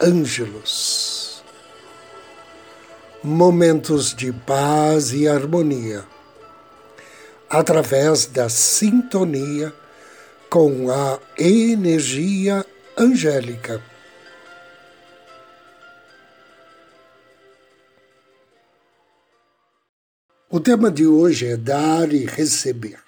Ângelos. Momentos de paz e harmonia, através da sintonia com a energia angélica. O tema de hoje é dar e receber.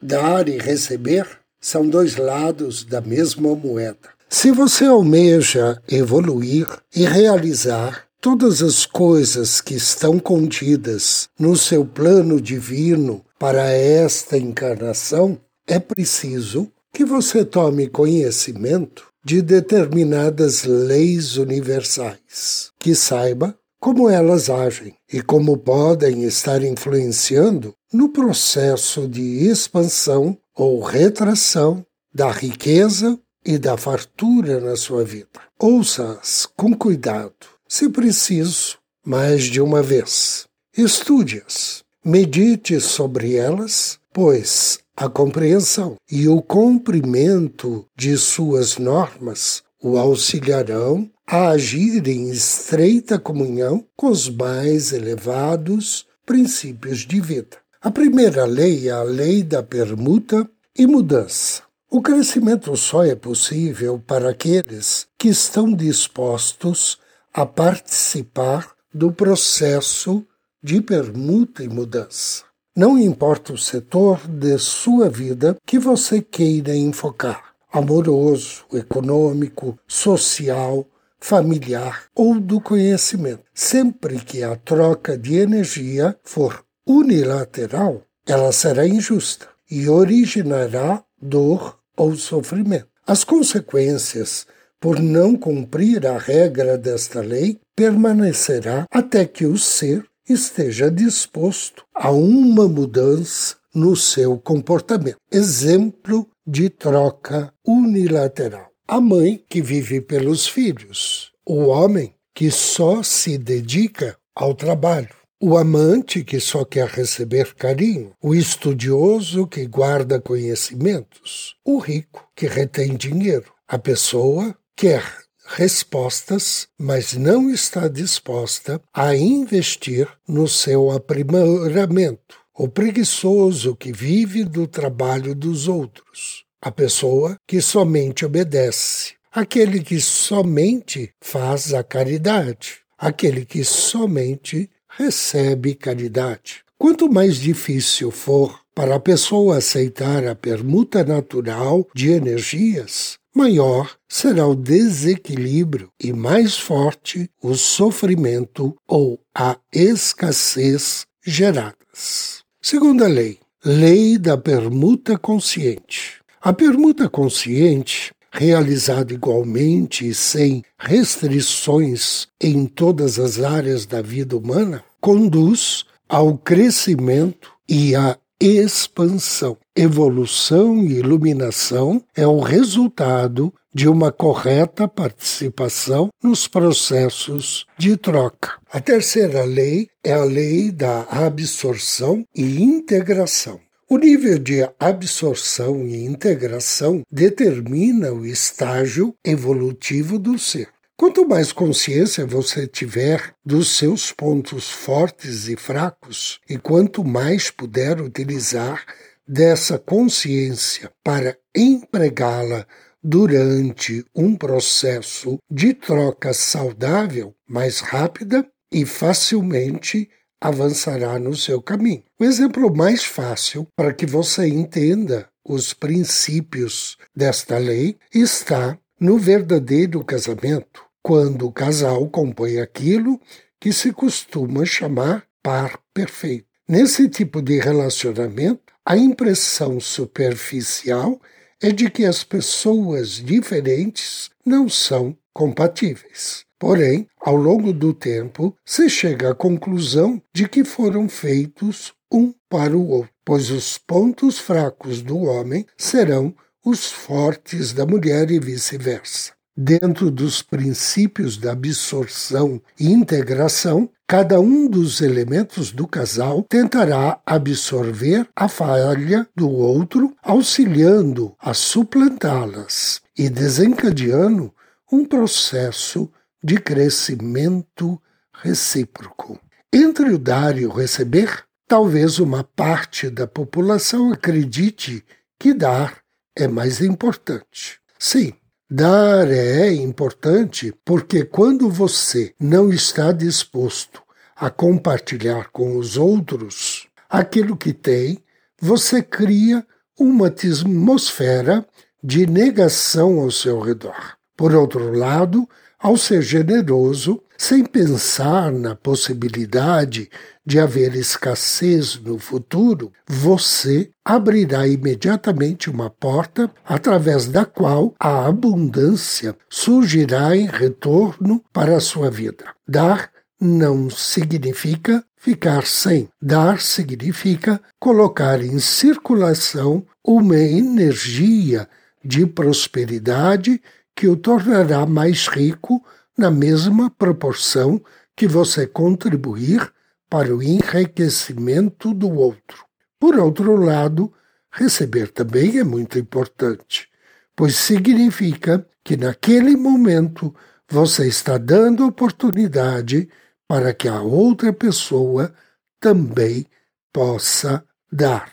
Dar e receber são dois lados da mesma moeda. Se você almeja evoluir e realizar todas as coisas que estão contidas no seu plano divino para esta encarnação, é preciso que você tome conhecimento de determinadas leis universais, que saiba como elas agem e como podem estar influenciando no processo de expansão ou retração da riqueza e da fartura na sua vida. Ouça-as com cuidado, se preciso, mais de uma vez. Estude-as, medite sobre elas, pois a compreensão e o cumprimento de suas normas o auxiliarão a agir em estreita comunhão com os mais elevados princípios de vida. A primeira lei é a lei da permuta e mudança. O crescimento só é possível para aqueles que estão dispostos a participar do processo de permuta e mudança. Não importa o setor de sua vida que você queira enfocar amoroso, econômico, social, familiar ou do conhecimento. Sempre que a troca de energia for unilateral, ela será injusta e originará dor ou sofrimento. As consequências por não cumprir a regra desta lei permanecerá até que o ser esteja disposto a uma mudança no seu comportamento. Exemplo de troca unilateral. A mãe que vive pelos filhos, o homem que só se dedica ao trabalho, o amante que só quer receber carinho, o estudioso que guarda conhecimentos, o rico que retém dinheiro, a pessoa quer respostas, mas não está disposta a investir no seu aprimoramento, o preguiçoso que vive do trabalho dos outros, a pessoa que somente obedece, aquele que somente faz a caridade, aquele que somente recebe caridade. Quanto mais difícil for para a pessoa aceitar a permuta natural de energias, maior será o desequilíbrio e mais forte o sofrimento ou a escassez geradas. Segunda lei, lei da permuta consciente. A permuta consciente realizado igualmente e sem restrições em todas as áreas da vida humana, conduz ao crescimento e à expansão. Evolução e iluminação é o resultado de uma correta participação nos processos de troca. A terceira lei é a lei da absorção e integração. O nível de absorção e integração determina o estágio evolutivo do ser. Quanto mais consciência você tiver dos seus pontos fortes e fracos, e quanto mais puder utilizar dessa consciência para empregá-la durante um processo de troca saudável, mais rápida e facilmente avançará no seu caminho. O exemplo mais fácil para que você entenda os princípios desta lei está no verdadeiro casamento, quando o casal compõe aquilo que se costuma chamar par perfeito. Nesse tipo de relacionamento, a impressão superficial é de que as pessoas diferentes não são compatíveis. Porém, ao longo do tempo, se chega à conclusão de que foram feitos um para o outro, pois os pontos fracos do homem serão os fortes da mulher e vice-versa. Dentro dos princípios da absorção e integração, cada um dos elementos do casal tentará absorver a falha do outro, auxiliando a suplantá-las e desencadeando um processo de crescimento recíproco. Entre o dar e o receber, talvez uma parte da população acredite que dar é mais importante. Sim, Dar é importante porque quando você não está disposto a compartilhar com os outros aquilo que tem, você cria uma atmosfera de negação ao seu redor. Por outro lado, ao ser generoso, sem pensar na possibilidade de haver escassez no futuro, você abrirá imediatamente uma porta através da qual a abundância surgirá em retorno para a sua vida. Dar não significa ficar sem. Dar significa colocar em circulação uma energia de prosperidade que o tornará mais rico na mesma proporção que você contribuir para o enriquecimento do outro. Por outro lado, receber também é muito importante, pois significa que naquele momento você está dando oportunidade para que a outra pessoa também possa dar.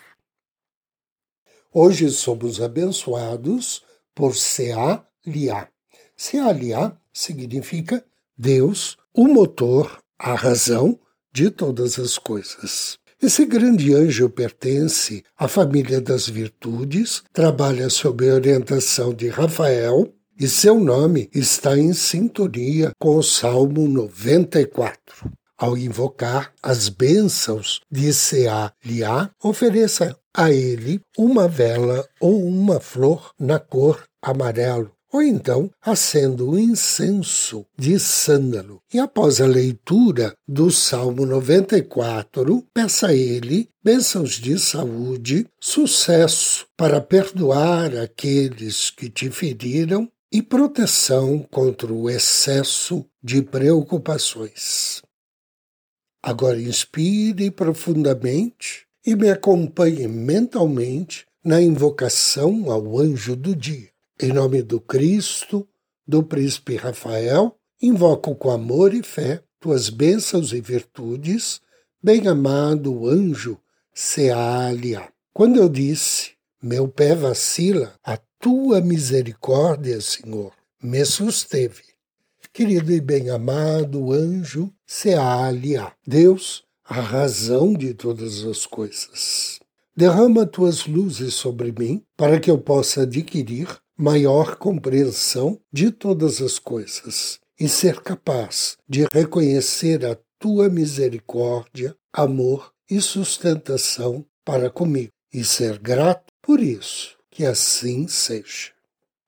Hoje somos abençoados por Seá-Liá. Seá-Liá significa Deus, o motor, a razão de todas as coisas. Esse grande anjo pertence à família das virtudes, trabalha sob a orientação de Rafael e seu nome está em sintonia com o Salmo 94. Ao invocar as bênçãos de Seá-Liá, ofereça a ele uma vela ou uma flor na cor amarelo, ou então acenda o incenso de sândalo. E após a leitura do Salmo 94, peça a ele bênçãos de saúde, sucesso para perdoar aqueles que te feriram e proteção contra o excesso de preocupações. Agora inspire profundamente e me acompanhe mentalmente na invocação ao anjo do dia. Em nome do Cristo, do príncipe Rafael, invoco com amor e fé tuas bênçãos e virtudes, bem-amado anjo Sealia. Quando eu disse, meu pé vacila, a tua misericórdia, Senhor, me susteve. Querido e bem-amado anjo Sealia, Deus, a razão de todas as coisas. Derrama tuas luzes sobre mim para que eu possa adquirir maior compreensão de todas as coisas e ser capaz de reconhecer a tua misericórdia, amor e sustentação para comigo e ser grato por isso. Que assim seja.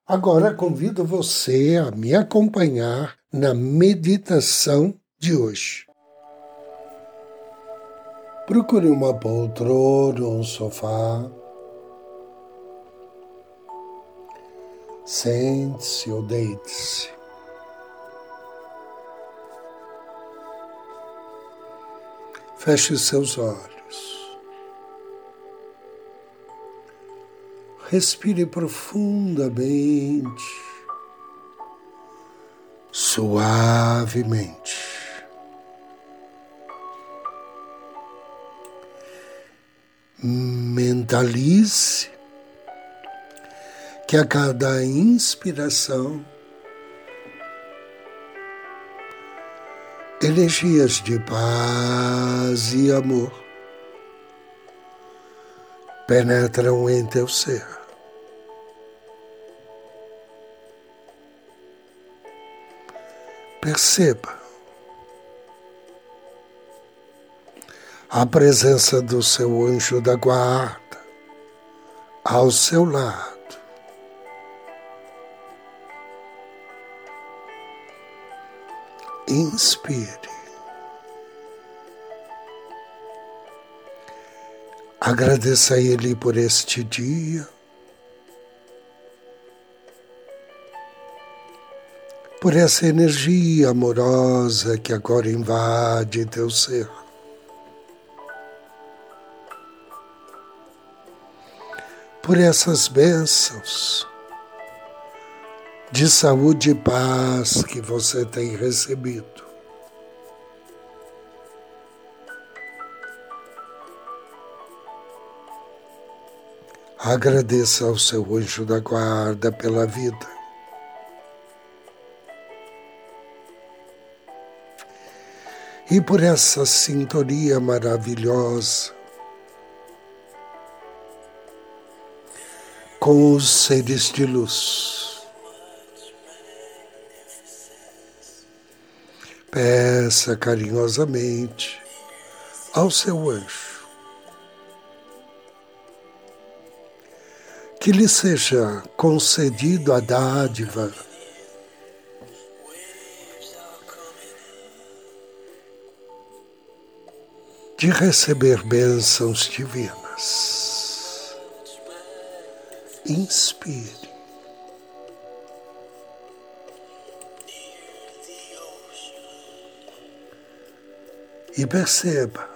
Agora convido você a me acompanhar na meditação de hoje. Procure uma poltrona ou um sofá Sente-se ou deite-se. Feche os seus olhos. Respire profundamente, suavemente. Mentalize que a cada inspiração energias de paz e amor penetram em teu ser. Perceba a presença do seu anjo da guarda ao seu lado. Inspire. Agradeça a Ele por este dia. Por essa energia amorosa que agora invade teu ser. Por essas bênçãos de saúde e paz que você tem recebido. Agradeça ao seu anjo da guarda pela vida. E por essa sintonia maravilhosa com os seres de luz. Peça carinhosamente ao seu anjo que lhe seja concedido a dádiva de receber bênçãos divinas. Inspire. E perceba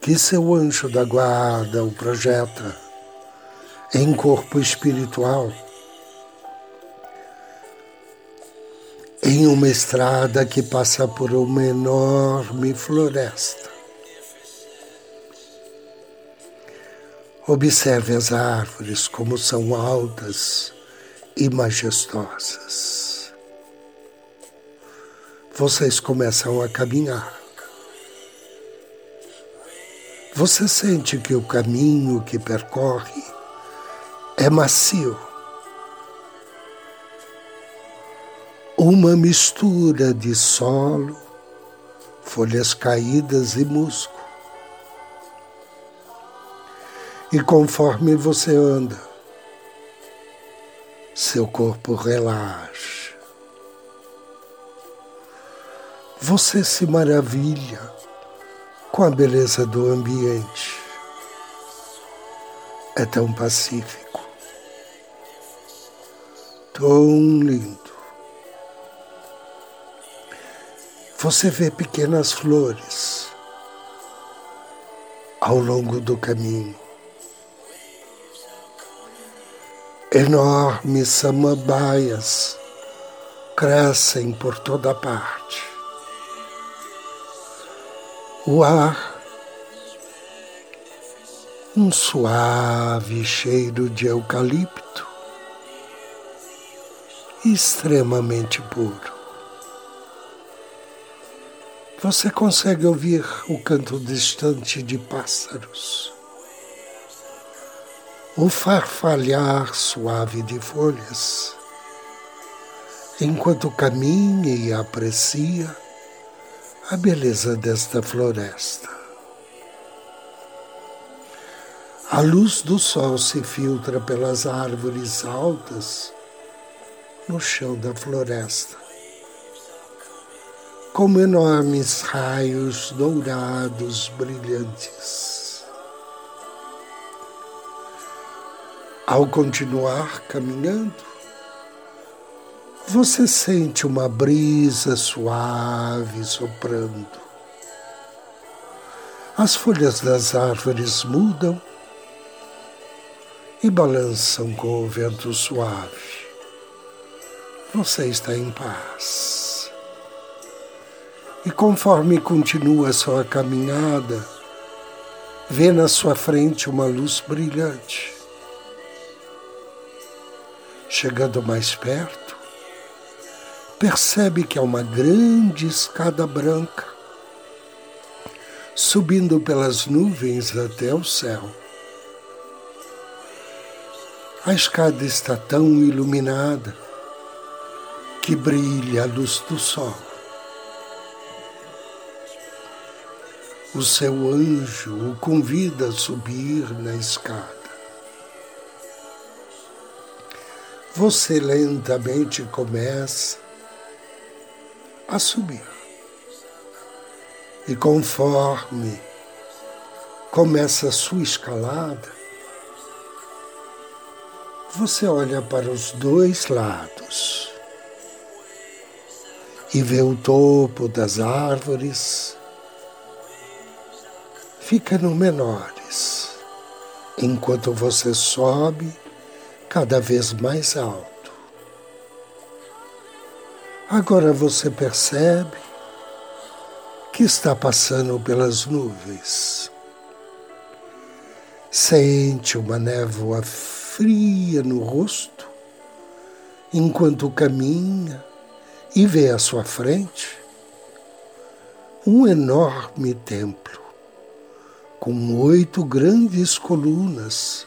que seu anjo da guarda o projeta em corpo espiritual, em uma estrada que passa por uma enorme floresta. Observe as árvores como são altas e majestosas. Vocês começam a caminhar. Você sente que o caminho que percorre é macio. Uma mistura de solo, folhas caídas e musgo. E conforme você anda, seu corpo relaxa. Você se maravilha com a beleza do ambiente. É tão pacífico tão lindo. Você vê pequenas flores ao longo do caminho. Enormes samambaias crescem por toda parte. O ar, um suave cheiro de eucalipto, extremamente puro. Você consegue ouvir o canto distante de pássaros, o farfalhar suave de folhas, enquanto caminha e aprecia a beleza desta floresta. A luz do sol se filtra pelas árvores altas no chão da floresta, como enormes raios dourados brilhantes. Ao continuar caminhando, você sente uma brisa suave soprando. As folhas das árvores mudam e balançam com o vento suave você está em paz. E conforme continua sua caminhada, vê na sua frente uma luz brilhante. Chegando mais perto, percebe que é uma grande escada branca subindo pelas nuvens até o céu. A escada está tão iluminada que brilha a luz do sol. O seu anjo o convida a subir na escada. Você lentamente começa a subir. E conforme começa a sua escalada, você olha para os dois lados e vê o topo das árvores ficando menores, enquanto você sobe cada vez mais alto. Agora você percebe que está passando pelas nuvens. Sente uma névoa fria no rosto enquanto caminha e vê à sua frente um enorme templo com oito grandes colunas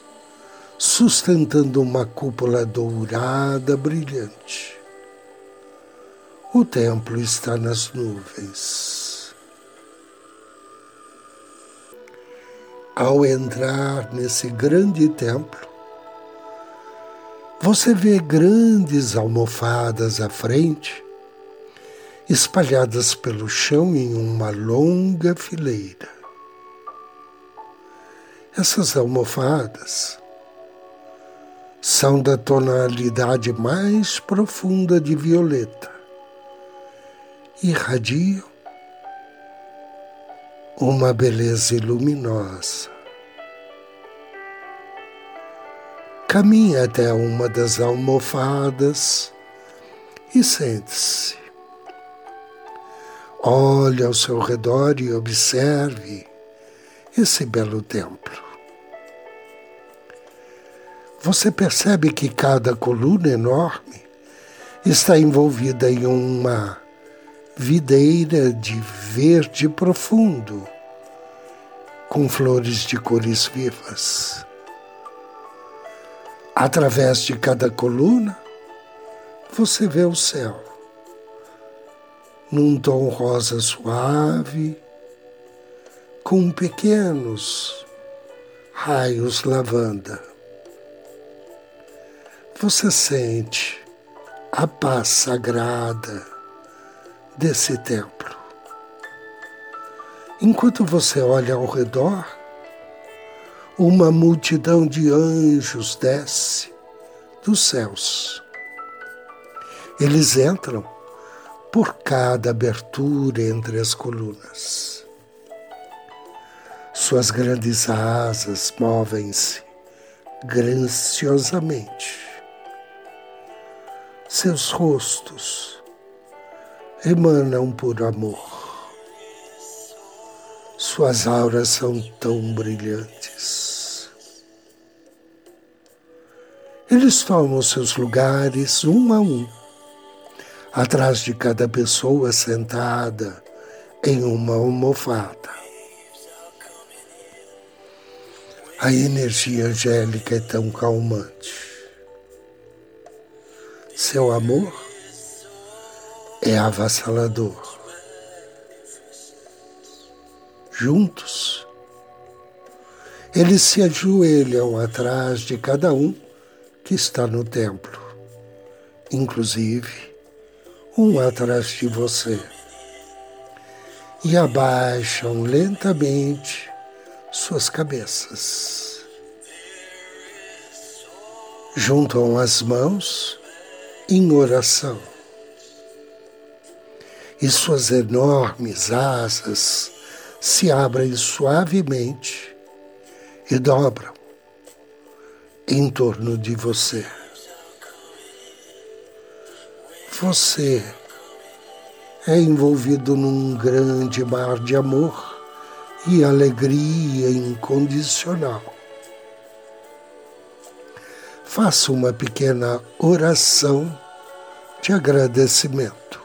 sustentando uma cúpula dourada brilhante. O templo está nas nuvens. Ao entrar nesse grande templo, você vê grandes almofadas à frente, espalhadas pelo chão em uma longa fileira. Essas almofadas são da tonalidade mais profunda de violeta irradiam uma beleza luminosa. Caminhe até uma das almofadas e sente-se. Olhe ao seu redor e observe esse belo templo. Você percebe que cada coluna enorme está envolvida em uma videira de verde profundo, com flores de cores vivas. Através de cada coluna, você vê o céu, num tom rosa suave, com pequenos raios lavanda. Você sente a paz sagrada desse templo. Enquanto você olha ao redor, uma multidão de anjos desce dos céus. Eles entram por cada abertura entre as colunas. Suas grandes asas movem-se graciosamente. Seus rostos emanam por amor. Suas auras são tão brilhantes. Eles tomam seus lugares um a um, atrás de cada pessoa sentada em uma almofada. A energia angélica é tão calmante. Seu amor é avassalador. Juntos, eles se ajoelham atrás de cada um que está no templo, inclusive um atrás de você, e abaixam lentamente suas cabeças. Juntam as mãos em oração e suas enormes asas se abrem suavemente e dobram em torno de você. Você é envolvido num grande mar de amor e alegria incondicional. Faça uma pequena oração de agradecimento.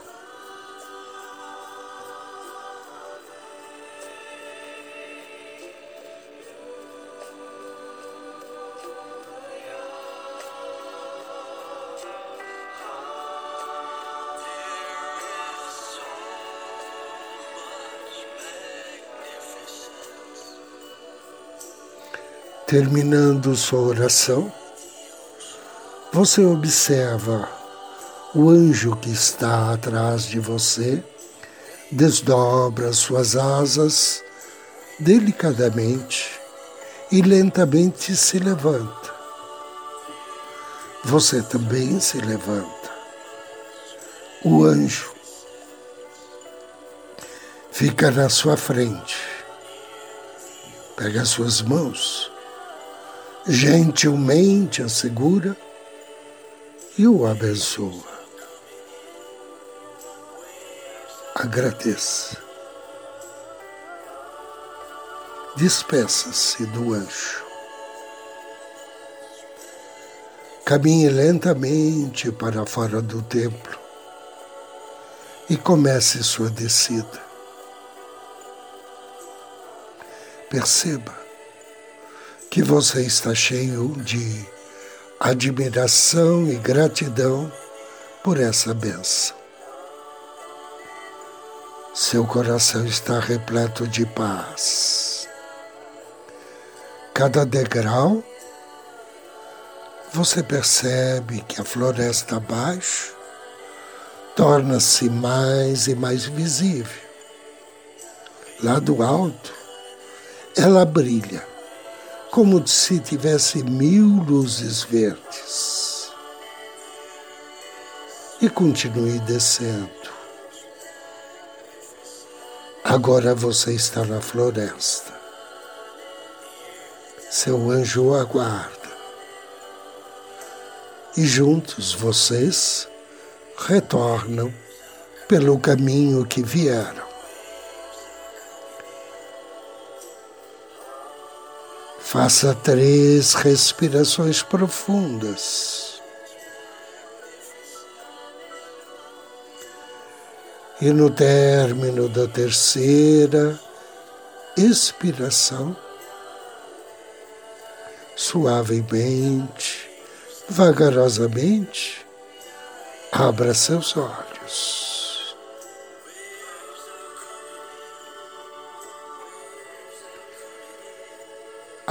Terminando sua oração, você observa O anjo que está atrás de você desdobra suas asas delicadamente e lentamente se levanta. Você também se levanta. O anjo fica na sua frente, pega suas mãos, gentilmente a segura e o abençoa. Agradeça. Despeça-se do anjo. Caminhe lentamente para fora do templo e comece sua descida. Perceba que você está cheio de admiração e gratidão por essa benção. Seu coração está repleto de paz. Cada degrau, você percebe que a floresta abaixo torna-se mais e mais visível. Lá do alto, ela brilha, como se tivesse mil luzes verdes. E continue descendo Agora você está na floresta. Seu anjo aguarda. E juntos vocês retornam pelo caminho que vieram. Faça três respirações profundas. E no término da terceira expiração, suavemente, vagarosamente, abra seus olhos.